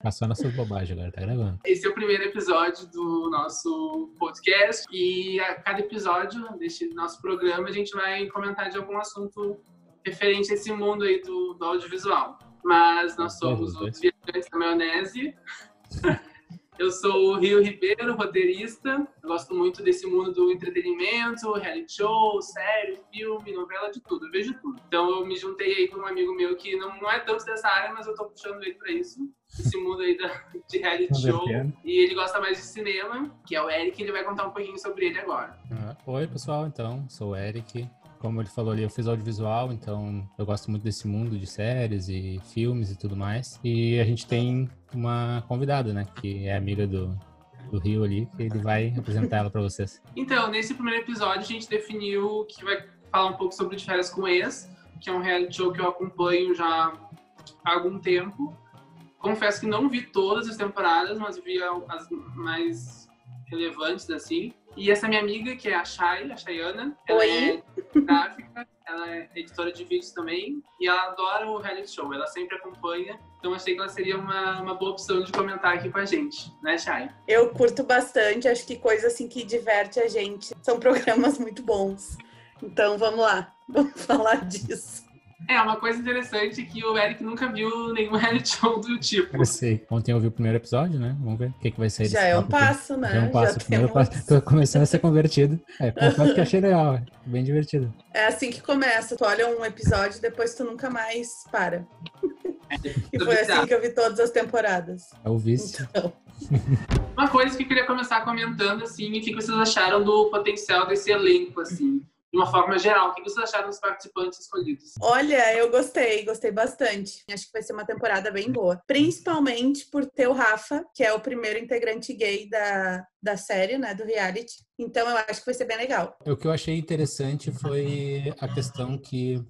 Passou nossas bobagens agora, tá gravando. Esse é o primeiro episódio do nosso podcast e a cada episódio deste nosso programa a gente vai comentar de algum assunto referente a esse mundo aí do, do audiovisual. Mas nós somos os viajantes da maionese. Eu sou o Rio Ribeiro, roteirista. Eu gosto muito desse mundo do entretenimento, reality show, série, filme, novela, de tudo. Eu vejo tudo. Então eu me juntei aí com um amigo meu que não, não é tanto dessa área, mas eu tô puxando ele pra isso. Esse mundo aí da, de reality show. E ele gosta mais de cinema, que é o Eric, e ele vai contar um pouquinho sobre ele agora. Ah, oi, pessoal, então. Sou o Eric. Como ele falou ali, eu fiz audiovisual, então eu gosto muito desse mundo de séries e filmes e tudo mais. E a gente tem uma convidada, né, que é amiga do, do Rio ali, que ele vai apresentar ela para vocês. Então, nesse primeiro episódio, a gente definiu que vai falar um pouco sobre De Férias com Ex, que é um reality show que eu acompanho já há algum tempo. Confesso que não vi todas as temporadas, mas vi as mais relevantes, assim. E essa minha amiga, que é a Chay, a Chayana, ela Oi. é gráfica, ela é editora de vídeos também, e ela adora o reality show, ela sempre acompanha, então achei que ela seria uma, uma boa opção de comentar aqui com a gente, né, Chay? Eu curto bastante, acho que coisa assim que diverte a gente. São programas muito bons. Então vamos lá, vamos falar disso. É, uma coisa interessante é que o Eric nunca viu nenhum reality show do tipo. Eu sei. Ontem eu vi o primeiro episódio, né? Vamos ver o que, que vai sair Já desse é um papo passo, né? Já é um passo. Já primeiro temos- passo. Tô começando a ser convertido. É, confesso que achei legal. é Bem divertido. É assim que começa. Tu olha um episódio e depois tu nunca mais para. E foi assim que eu vi todas as temporadas. É o vício. Então, Uma coisa que eu queria começar comentando, assim, e o que vocês acharam do potencial desse elenco, assim, de uma forma geral. O que vocês acharam dos participantes escolhidos? olha, eu gostei, gostei bastante. Acho que vai ser uma temporada bem boa. Principalmente por ter o Rafa, que é o primeiro integrante gay da, da série, né? Do reality. Então eu acho que vai ser bem legal. O que eu achei interessante foi a questão que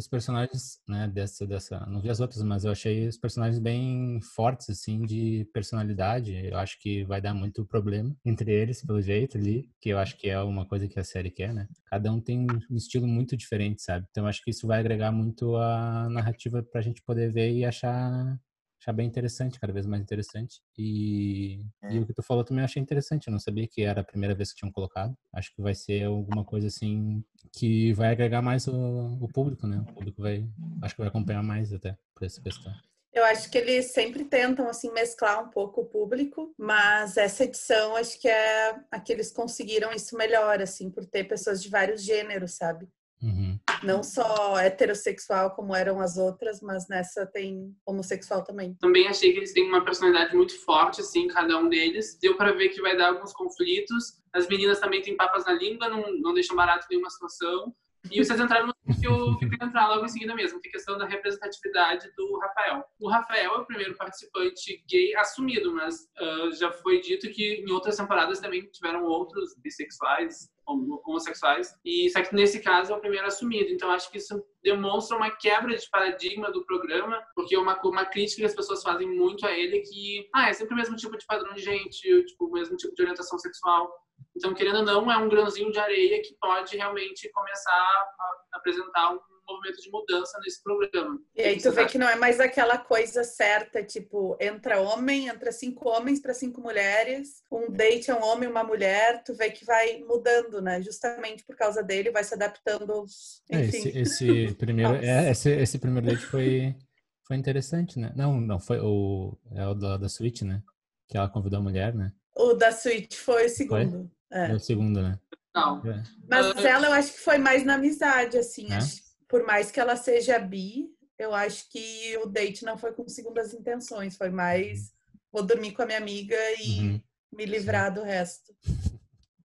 os personagens, né, dessa, dessa, não vi as outras, mas eu achei os personagens bem fortes, assim, de personalidade. Eu acho que vai dar muito problema entre eles, pelo jeito ali, que eu acho que é uma coisa que a série quer, né? Cada um tem um estilo muito diferente, sabe? Então eu acho que isso vai agregar muito a narrativa pra gente poder ver e achar achar bem interessante, cada vez mais interessante. E, e o que tu falou também eu achei interessante. Eu não sabia que era a primeira vez que tinham colocado. Acho que vai ser alguma coisa assim que vai agregar mais o, o público, né? O público vai, acho que vai acompanhar mais até por essa questão. Eu acho que eles sempre tentam assim mesclar um pouco o público, mas essa edição acho que é a que eles conseguiram isso melhor, assim, por ter pessoas de vários gêneros, sabe? Uhum. Não só heterossexual como eram as outras, mas nessa tem homossexual também. Também achei que eles têm uma personalidade muito forte, assim, cada um deles. Deu pra ver que vai dar alguns conflitos. As meninas também têm papas na língua, não, não deixam barato nenhuma situação. E vocês entraram no que eu queria entrar logo em seguida mesmo, que é a questão da representatividade do Rafael. O Rafael é o primeiro participante gay assumido, mas ah, já foi dito que em outras temporadas também tiveram outros bissexuais, homossexuais, e só que nesse caso é o primeiro assumido. Então acho que isso demonstra uma quebra de paradigma do programa, porque uma, uma crítica que as pessoas fazem muito a ele é que ah, é sempre o mesmo tipo de padrão de gente, tipo, o mesmo tipo de orientação sexual. Então, querendo ou não, é um grãozinho de areia que pode realmente começar a apresentar um movimento de mudança nesse programa. E aí tu vê que não é mais aquela coisa certa, tipo, entra homem, entra cinco homens para cinco mulheres, um date é um homem e uma mulher, tu vê que vai mudando, né? Justamente por causa dele, vai se adaptando, É, enfim. esse, esse primeiro, é, esse, esse primeiro date foi, foi interessante, né? Não, não, foi o, é o da, da Switch, né? Que ela convidou a mulher, né? O da Switch foi o segundo. É. É o segundo, né? Não. É. Mas ela eu acho que foi mais na amizade, assim. É? acho- por mais que ela seja bi, eu acho que o date não foi com segundas intenções, foi mais vou dormir com a minha amiga e Uhum. me livrar do resto. É.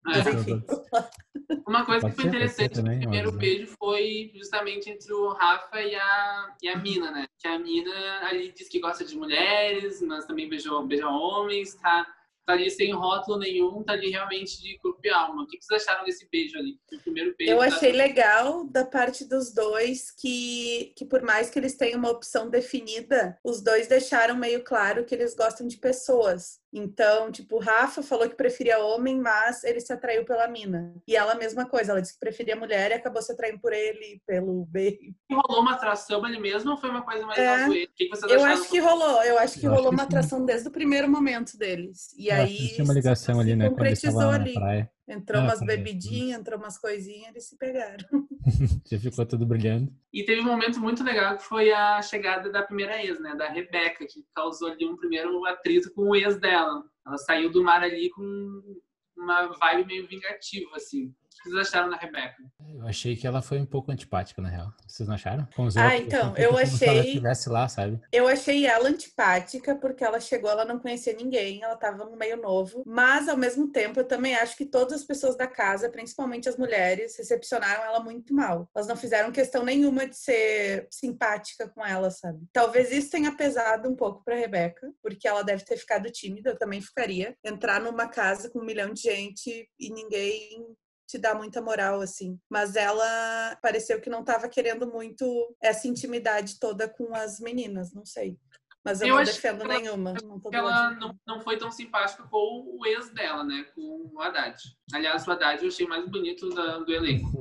Mas enfim. Uma coisa Pode que foi interessante também, no primeiro mas- beijo foi justamente entre o Rafa e a, e a Mina, né? Que a Mina ali diz que gosta de mulheres, mas também beijou, beija homens, tá, tá ali sem rótulo nenhum, tá ali realmente de corpo e alma. O que vocês acharam desse beijo ali? O primeiro beijo. Eu da- achei legal da parte dos dois que, que por mais que eles tenham uma opção definida, os dois deixaram meio claro que eles gostam de pessoas. Então, tipo, o Rafa falou que preferia homem, mas ele se atraiu pela mina. E ela, a mesma coisa, ela disse que preferia mulher e acabou se atraindo por ele, pelo B. Rolou uma atração ali mesmo ou foi uma coisa mais é, O que vocês Eu acho que rolou, eu acho que eu rolou acho uma atração desde o primeiro momento deles. E eu aí. Tinha uma ligação ali, né? Concretizou ali. Praia. Entrou umas bebidinhas, entrou umas coisinhas, eles se pegaram. Já ficou tudo brilhando. E teve um momento muito legal que foi a chegada da primeira ex, né? Da Rebeca, que causou ali um primeiro atrito com o ex dela. Ela saiu do mar ali com uma vibe meio vingativa, assim vocês acharam da Rebeca? Eu achei que ela foi um pouco antipática, na real. Vocês não acharam? Com os ah, outros, então, eu achei. Se ela estivesse lá, sabe? Eu achei ela antipática, porque ela chegou, ela não conhecia ninguém, ela tava no meio novo. Mas, ao mesmo tempo, eu também acho que todas as pessoas da casa, principalmente as mulheres, recepcionaram ela muito mal. Elas não fizeram questão nenhuma de ser simpática com ela, sabe? Talvez isso tenha pesado um pouco pra Rebeca, porque ela deve ter ficado tímida, eu também ficaria. Entrar numa casa com um milhão de gente e ninguém te dá muita moral, assim. Mas ela pareceu que não estava querendo muito essa intimidade toda com as meninas, não sei. Mas eu, eu não defendo ela, nenhuma. Não ela não, não foi tão simpática com o ex dela, né? Com o Haddad. Aliás, o Haddad eu achei mais bonito da, do elenco.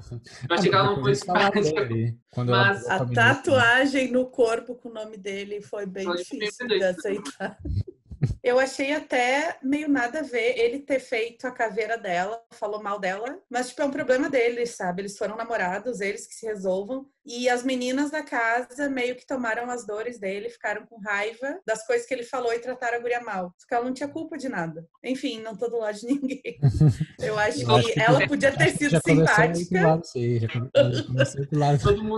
Eu achei que ela não foi simpática. Mas a tatuagem no corpo com o nome dele foi bem foi difícil de aceitar. Eu achei até meio nada a ver ele ter feito a caveira dela, falou mal dela, mas tipo é um problema deles, sabe? Eles foram namorados, eles que se resolvam. E as meninas da casa meio que tomaram as dores dele, ficaram com raiva das coisas que ele falou e trataram a guria mal. Porque ela não tinha culpa de nada. Enfim, não tô do lado de ninguém. Eu acho Eu que, acho que ela podia ter sido simpática. Lado, sei, já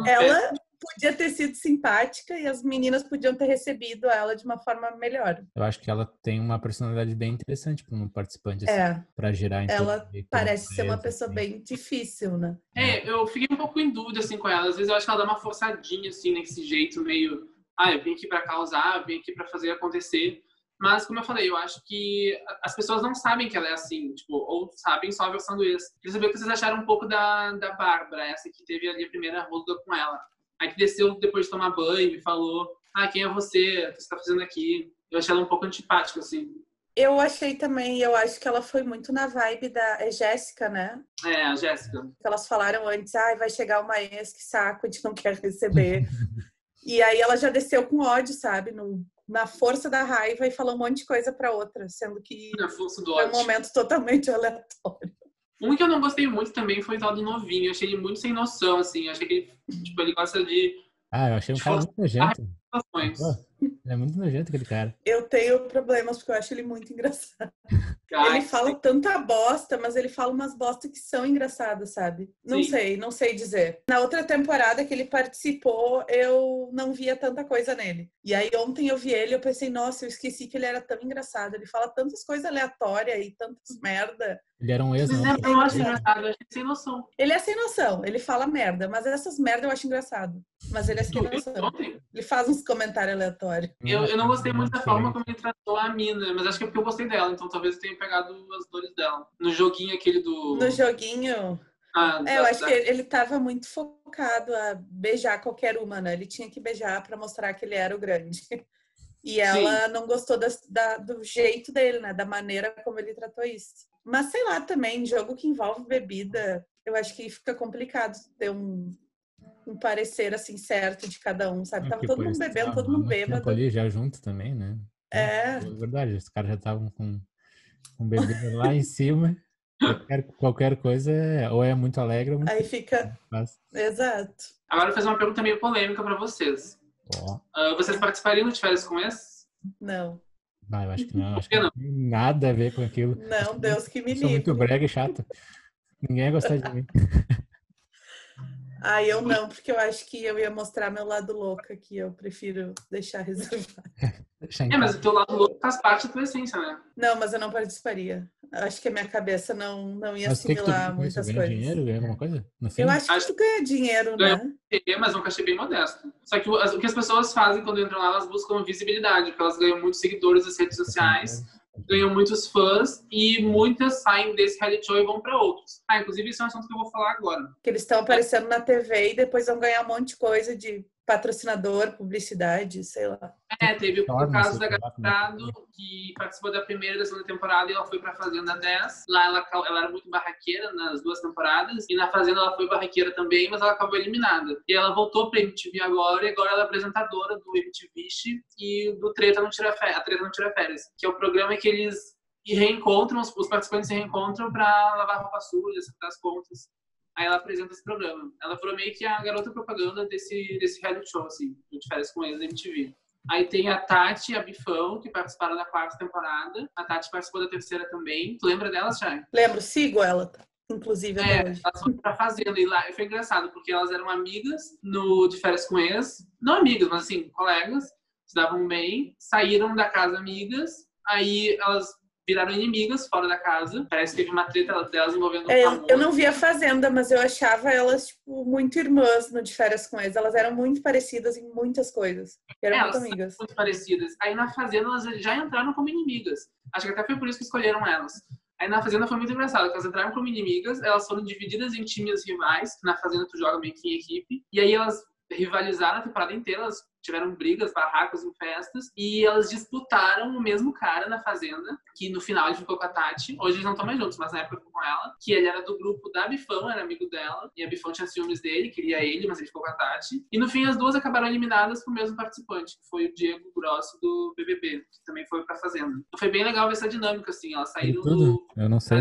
ela podia ter sido simpática e as meninas podiam ter recebido ela de uma forma melhor. Eu acho que ela tem uma personalidade bem interessante para um participante assim, é. para gerar Ela parece ser uma pessoa assim. bem difícil, né? É, eu fiquei um pouco em dúvida assim com ela. Às vezes eu acho que ela dá uma forçadinha assim nesse jeito meio, ah, eu vim aqui para causar, vim aqui para fazer acontecer. Mas, como eu falei, eu acho que as pessoas não sabem que ela é assim, tipo, ou sabem só a versão do ex. Queria saber o que vocês acharam um pouco da, da Bárbara, essa que teve ali a primeira roda com ela. Aí que desceu depois de tomar banho e falou: Ah, quem é você? O que você tá fazendo aqui? Eu achei ela um pouco antipática, assim. Eu achei também, eu acho que ela foi muito na vibe da é Jéssica, né? É, a Jéssica. Elas falaram antes, ah, vai chegar uma ex, que saco, a gente não quer receber. e aí ela já desceu com ódio, sabe? No, na força da raiva e falou um monte de coisa para outra, sendo que na força do foi ódio. um momento totalmente aleatório. Um que eu não gostei muito também foi o tal do novinho. Eu achei ele muito sem noção, assim. Eu achei que ele, tipo, ele gosta de. Ah, eu achei um cara muito nojento. É muito nojento aquele cara. Eu tenho problemas porque eu acho ele muito engraçado. Ai, ele fala sim. tanta bosta, mas ele fala umas bostas que são engraçadas, sabe? Não sim. sei, não sei dizer. Na outra temporada que ele participou, eu não via tanta coisa nele. E aí ontem eu vi ele, eu pensei, nossa, eu esqueci que ele era tão engraçado. Ele fala tantas coisas aleatórias e tantas merda. Ele era um ex, não? É, eu acho engraçado, eu acho sem noção. Ele é sem noção, ele fala merda, mas essas merdas eu acho engraçado. Mas ele é sem noção. Ele faz uns comentários aleatórios. Eu, eu não gostei muito da forma como ele tratou a mina, mas acho que é porque eu gostei dela, então talvez eu tenha pegado as dores dela. No joguinho aquele do. No joguinho. Ah, é, da, eu acho da... que ele estava muito focado a beijar qualquer uma, né? Ele tinha que beijar para mostrar que ele era o grande. E ela Sim. não gostou da, da, do jeito dele, né? Da maneira como ele tratou isso. Mas sei lá também, jogo que envolve bebida, eu acho que fica complicado ter um, um parecer assim certo de cada um, sabe? É, Tava todo mundo bebendo, todo mundo bêbado. ali já junto também, né? É. É verdade, os caras já estavam com, com bebida lá em cima. Qualquer, qualquer coisa, é, ou é muito alegre ou muito Aí fica. Exato. Agora eu vou fazer uma pergunta meio polêmica para vocês. Oh. Uh, vocês participariam de férias com esse? Não. Ah, eu acho que não. Acho que não tem nada a ver com aquilo. Não, Deus que me livre. Sou muito brega e chato. Ninguém ia gostar de mim. Ah, eu não, porque eu acho que eu ia mostrar meu lado louco que eu prefiro deixar reservado. É, mas o teu lado louco faz parte da tua essência, né? Não, mas eu não participaria. Acho que a minha cabeça não, não ia mas assimilar que muitas coisas. dinheiro, ganha alguma coisa? Eu acho que tu ganha dinheiro, ganha né? Ganha, mas um cachê bem modesto. Só que o, que as pessoas fazem quando entram lá, elas buscam visibilidade, porque elas ganham muitos seguidores nas redes sociais ganham muitos fãs e muitas saem desse reality show e vão para outros. Ah, inclusive isso é um assunto que eu vou falar agora. Que eles estão aparecendo na TV e depois vão ganhar um monte de coisa de patrocinador, publicidade, sei lá. É, teve o caso da Gato que participou da primeira e da segunda temporada e ela foi pra Fazenda 10. Lá ela, ela era muito barraqueira nas duas temporadas e na Fazenda ela foi barraqueira também, mas ela acabou eliminada. E ela voltou pra MTV agora e agora ela é apresentadora do MTV e do Treta Não Tira Férias, a Treta Não Tira Férias, que é o programa que eles reencontram, os participantes se reencontram pra lavar roupa suja, acertar as contas. Aí ela apresenta esse programa. Ela foi meio que a garota propaganda desse, desse reality show, assim, de férias com eles da MTV. Aí tem a Tati e a Bifão, que participaram da quarta temporada. A Tati participou da terceira também. Tu lembra delas, Chay? Lembro, sigo ela, inclusive. É, elas foram pra fazenda. E lá foi engraçado, porque elas eram amigas no de férias com eles. Não amigas, mas assim, colegas. Se davam bem. Saíram da casa amigas. Aí elas viraram inimigas fora da casa. Parece que teve uma treta delas envolvendo é, um Eu não vi a Fazenda, mas eu achava elas, tipo, muito irmãs no De Férias com eles. Elas eram muito parecidas em muitas coisas. Eram é, muito amigas. muito parecidas. Aí na Fazenda elas já entraram como inimigas. Acho que até foi por isso que escolheram elas. Aí na Fazenda foi muito engraçado, elas entraram como inimigas, elas foram divididas em times rivais, na Fazenda tu joga meio que em equipe, e aí elas rivalizaram a temporada inteira, elas tiveram brigas, barracos em festas, e elas disputaram o mesmo cara na Fazenda, que no final ele ficou com a Tati. Hoje eles não estão mais juntos, mas na época ficou com ela. Que ele era do grupo da Bifão, era amigo dela, e a Bifão tinha ciúmes dele, queria ele, mas ele ficou com a Tati. E no fim as duas acabaram eliminadas pro mesmo participante, que foi o Diego Grosso do BBB, que também foi pra Fazenda. Então foi bem legal ver essa dinâmica, assim, elas saíram do... Eu não sei.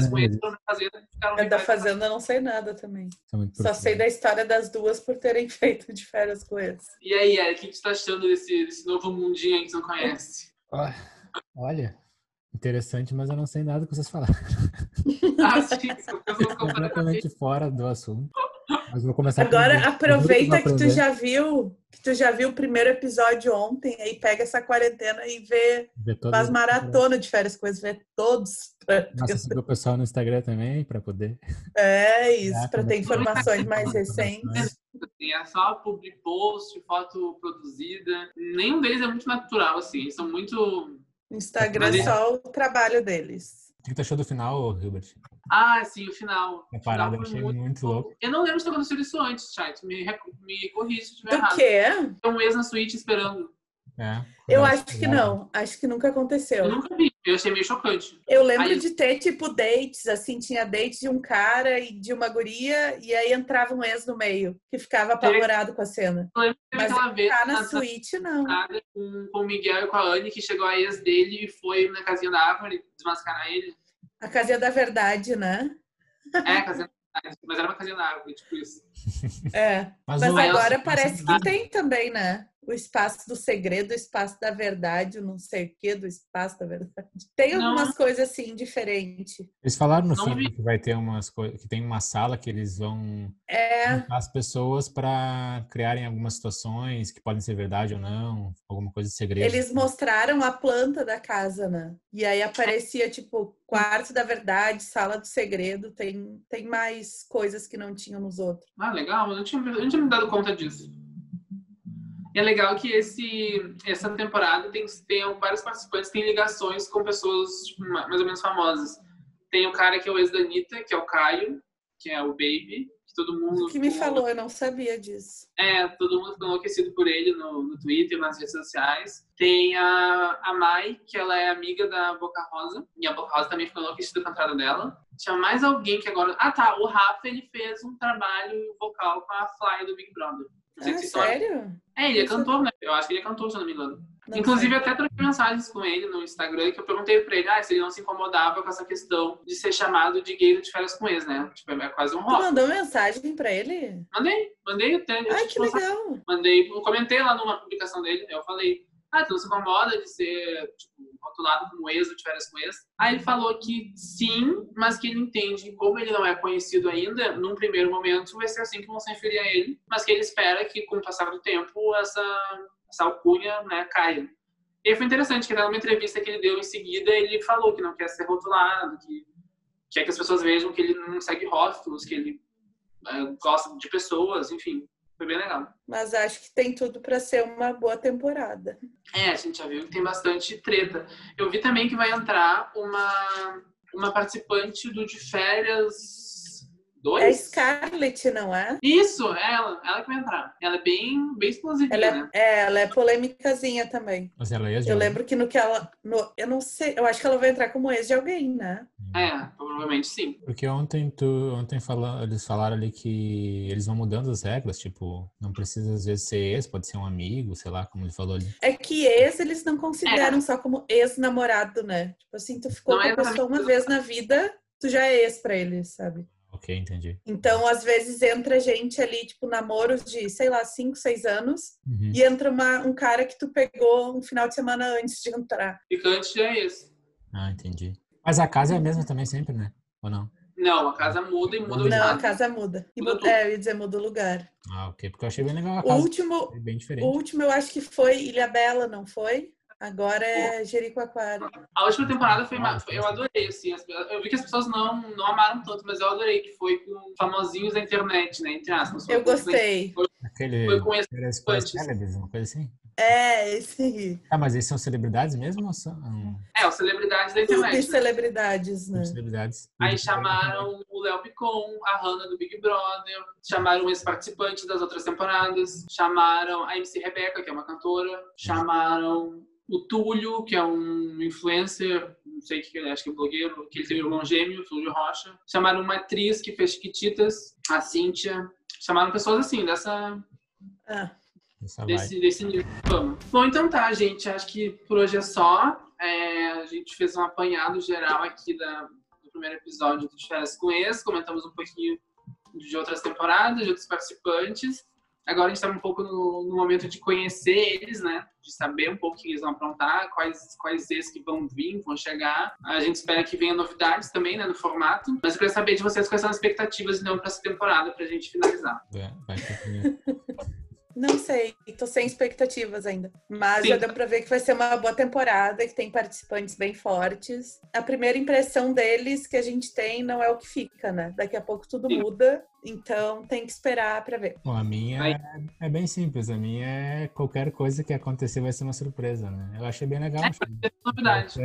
Fazenda, é da Fazenda eu não sei nada também. Só sei da história das duas por terem feito de férias com eles. E aí, Eric, o que você tá achando desse, esse novo mundinho aí que você não conhece? Olha, interessante, mas eu não sei nada que vocês falaram. Ah, sim, eu completamente fora do assunto. Mas vou começar Agora aproveita que tu já viu, que tu já viu o primeiro episódio ontem, aí pega essa quarentena e vê, vê faz maratona de férias coisas, vê todos. Nossa, seguir o pessoal no Instagram também para poder. É isso, para ter informações mais recentes. É só public post, foto produzida. Nenhum deles é muito natural, assim. Eles são muito. Instagram é só o trabalho deles. O que tu achou do final, Hilbert? Ah, sim, o final. A parada eu achei muito, muito louco. Eu não lembro se aconteceu isso antes, chat. Me, me corrija se estiver errado. Do quê? Tem um ex na suíte esperando. É, eu acho que não. Acho que nunca aconteceu. Eu nunca vi. Eu achei meio chocante. Eu lembro aí... de ter, tipo, dates, assim, tinha dates de um cara e de uma guria, e aí entrava um ex no meio, que ficava apavorado com a cena. Eu lembro Mas aquela vez tá na suíte, não. Com, com o Miguel e com a Anne, que chegou a ex dele e foi na casinha da árvore desmascarar ele. A casinha da verdade, né? É, a casinha da verdade. Mas era uma casinha da árvore, tipo isso. É. Mas, Mas agora parece que tem também, né? O espaço do segredo, o espaço da verdade, o não sei o que do espaço da verdade. Tem algumas não. coisas assim diferentes. Eles falaram no não filme vi. que vai ter umas coisas, que tem uma sala que eles vão é. as pessoas para criarem algumas situações que podem ser verdade ou não, alguma coisa de segredo. Eles mostraram a planta da casa, né? E aí aparecia tipo quarto da verdade, sala do segredo, tem tem mais coisas que não tinham nos outros. Ah, legal, eu não tinha, eu não tinha me dado conta disso. E é legal que esse, essa temporada tem, tem vários participantes que têm ligações com pessoas tipo, mais ou menos famosas. Tem o cara que é o ex da Anitta, que é o Caio, que é o Baby, que todo mundo... que me falou, eu não sabia disso. É, todo mundo ficou enlouquecido por ele no, no Twitter, nas redes sociais. Tem a, a Mai, que ela é amiga da Boca Rosa, e a Boca Rosa também ficou enlouquecida com a entrada dela. Tinha mais alguém que agora... Ah, tá, o Rafa, ele fez um trabalho vocal com a Fly do Big Brother. Ah, sério? É, ele é cantor, né? Eu acho que ele é cantor, se eu não me engano. Não Inclusive, sei. até troquei mensagens com ele no Instagram que eu perguntei pra ele ah, se ele não se incomodava com essa questão de ser chamado de gay de férias com ex, né? Tipo, é quase um rock. Tu mandou mensagem pra ele? Mandei, mandei até. Ai, que legal. Mandei, comentei lá numa publicação dele, eu falei, ah, não se incomoda de ser, tipo, rotulado como ex ou de férias com ex? Aí ele falou que sim, mas que ele entende, como ele não é conhecido ainda, num primeiro momento vai ser assim que vão se referir a ele, mas que ele espera que, com o passar do tempo, essa, essa alcunha né, caia. E foi interessante que numa entrevista que ele deu em seguida, ele falou que não quer ser rotulado, que quer que as pessoas vejam que ele não segue rótulos, que ele é, gosta de pessoas, enfim. Foi bem legal. Mas acho que tem tudo para ser uma boa temporada. É, a gente já viu que tem bastante treta. Eu vi também que vai entrar uma, uma participante do de férias Dois? É a Scarlett, não é? Isso, é ela. Ela que vai entrar. Ela é bem, bem explosiva, Ela né? é, é, ela é polêmicazinha também. Mas ela é Eu lembro que no que ela. no- eu não sei, eu acho que ela vai entrar como ex de alguém, né? É, provavelmente sim. Porque ontem tu, ontem fala, eles falaram ali que eles vão mudando as regras, tipo, não precisa às vezes ser ex, pode ser um amigo, sei lá, como ele falou ali. É que ex eles não consideram só como ex-namorado, né? Tipo assim, tu ficou Não com é a pessoa uma vez na vida, tu já é ex pra eles, sabe? Ok, entendi. Então, às vezes, entra gente ali, tipo, namoros de, sei lá, 5, 6 anos, Uhum. e entra uma, um cara que tu pegou um final de semana antes de entrar. Picante é esse. Ah, entendi. Mas a casa é a mesma também sempre, né? Ou não? Não, a casa muda e muda o Não, a casa muda. E Muda muda- é, eu ia dizer, muda o lugar. Ah, ok. Porque eu achei bem legal a O casa. último, É bem o diferente. último eu acho que foi Ilha Bela, não foi? Agora é Jericoacoara. A última temporada foi, foi- eu adorei, assim. as- Eu vi que as pessoas não, não amaram tanto, mas eu adorei que foi com famosinhos da internet, né? Entre aspas. Eu gostei. Aquele. Foi com esse antes. célebres, uma coisa assim. É, esse aí. Ah, mas eles são celebridades mesmo ou são É, os celebridades da internet. né? Subcelebridades, né? celebridades? Aí chamaram o Léo Picon, a Hannah do Big Brother, chamaram ex-participantes das outras temporadas, chamaram a MC Rebeca, que é uma cantora, chamaram o Túlio, que é um influencer, não sei o que ele é, acho que é blogueiro, que ele tem um irmão gêmeo, o Túlio Rocha. Chamaram uma atriz que fez Chiquititas, a Cíntia. Chamaram pessoas assim, dessa, Essa vai. desse, desse nível de fama. Bom, então tá, gente. Acho que por hoje é só. É, a gente fez um apanhado geral aqui da, do primeiro episódio do Férias com Ex. Comentamos um pouquinho de outras temporadas, de outros participantes. Agora a gente está um pouco no, no momento de conhecer eles, né? De saber um pouco o que eles vão aprontar, quais, quais ex que vão vir, vão chegar. A gente espera que venham novidades também, né? No formato. Mas eu queria saber de vocês quais são as expectativas, então, para essa temporada, para a gente finalizar. Vai, vai não sei, tô sem expectativas ainda. Mas Sim. já deu pra ver que vai ser uma boa temporada, que tem participantes bem fortes. A primeira impressão deles que a gente tem não é o que fica, né? Daqui a pouco tudo Sim. muda, então tem que esperar pra ver. Bom, a minha é, é bem simples. A minha é qualquer coisa que acontecer vai ser uma surpresa, né? Eu achei bem legal. achei Novidade.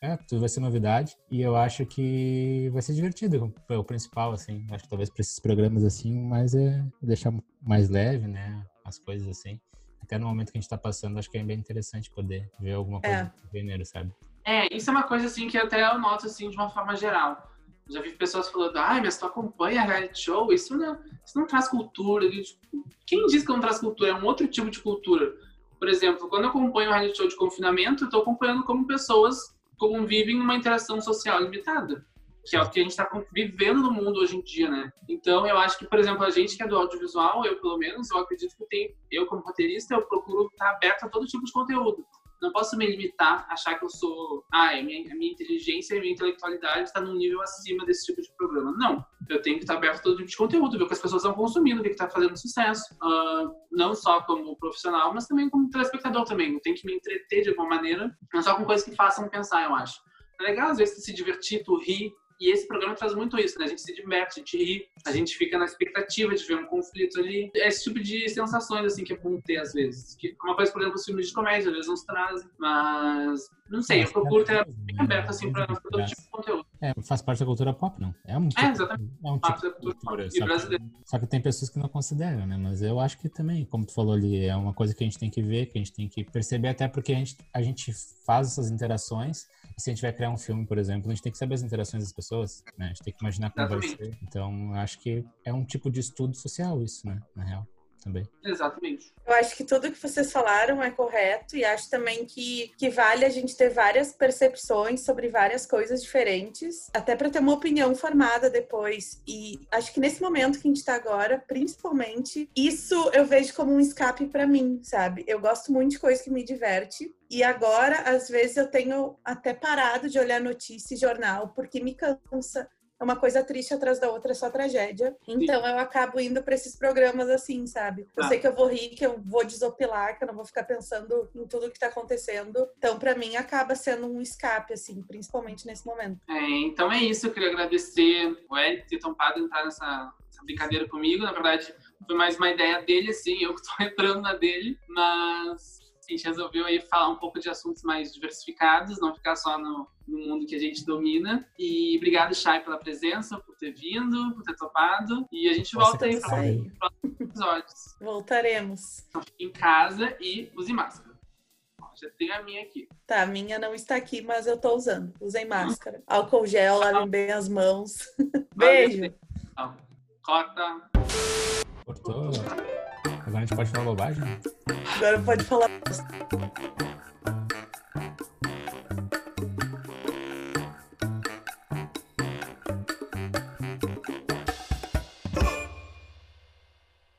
É, tudo vai ser novidade. E eu acho que vai ser divertido. É o principal, assim. Acho que talvez para esses programas assim, mas é deixar mais leve, né? As coisas assim. Até no momento que a gente tá passando, acho que é bem interessante poder ver alguma coisa É. do gênero, sabe? É, isso é uma coisa assim que até eu noto assim de uma forma geral. Já vi pessoas falando, ai, mas tu acompanha reality show, isso não, isso não traz cultura. Tipo, Quem diz que não traz cultura? É um outro tipo de cultura. Por exemplo, quando eu acompanho o reality show de confinamento, eu tô acompanhando como pessoas convivem numa interação social limitada. Que é o que a gente está vivendo no mundo hoje em dia, né? Então, eu acho que, por exemplo, a gente que é do audiovisual, eu pelo menos, eu acredito que tem, eu como roteirista, eu procuro estar aberto a todo tipo de conteúdo não posso me limitar, achar que eu sou. Ah, a minha, a minha inteligência e minha intelectualidade está num nível acima desse tipo de programa. Não. Eu tenho que estar aberto a todo tipo de conteúdo, ver o que as pessoas estão consumindo, o que está fazendo sucesso. Ah, não só como profissional, mas também como telespectador também. Eu tenho que me entreter de alguma maneira, não só com coisas que façam pensar, eu acho. É legal, às vezes, se divertir, tu rir. E esse programa traz muito isso, né? A gente se diverte, a gente ri, a gente fica na expectativa de ver um conflito ali. É esse tipo de sensações, assim, que é bom ter, às vezes. Que uma coisa, por exemplo, os filmes de comédia, às vezes nos trazem. Mas, não sei, eu procuro ter bem aberto, assim, pra, pra todo tipo de conteúdo. É, faz parte da cultura pop, não? É um tipo, É, exatamente. é um tipo cultura cultura. Só que, só que tem pessoas que não consideram, né? Mas eu acho que também, como tu falou ali, é uma coisa que a gente tem que ver, que a gente tem que perceber, até porque a gente, a gente faz essas interações. Se a gente vai criar um filme, por exemplo, a gente tem que saber as interações das pessoas, né? A gente tem que imaginar como vai Exatamente. ser. Então, acho que é um tipo de estudo social isso, né? Na real, também. Exatamente. Eu acho que tudo que vocês falaram é correto e acho também que, que vale a gente ter várias percepções sobre várias coisas diferentes, até para ter uma opinião formada depois. E acho que nesse momento que a gente está agora, principalmente, isso eu vejo como um escape para mim, sabe? Eu gosto muito de coisa que me diverte. E agora, às vezes, eu tenho até parado de olhar notícia e jornal porque me cansa. É uma coisa triste atrás da outra, é só tragédia. Então eu acabo indo para esses programas assim, sabe? Eu Ah. sei que eu vou rir, que eu vou desopilar, que eu não vou ficar pensando em tudo que tá acontecendo. Então, para mim, acaba sendo um escape, assim, principalmente nesse momento. É, então é isso, eu queria agradecer o Eric ter topado entrar nessa, nessa brincadeira comigo. Na verdade, foi mais uma ideia dele, assim, eu que tô entrando na dele, mas A gente resolveu aí falar um pouco de assuntos mais diversificados, não ficar só no, no mundo que a gente domina. E obrigado, Chay, pela presença, por ter vindo, por ter topado. E a gente Nossa, volta aí para os próximos episódios. Voltaremos. Então fique em casa e use máscara. Já tenho a minha aqui. Tá, a minha não está aqui, mas eu tô usando. Usem máscara. Álcool gel, lavem bem as mãos. Beijo. Então, cota. Cortou. Agora a gente pode falar bobagem? Agora pode falar.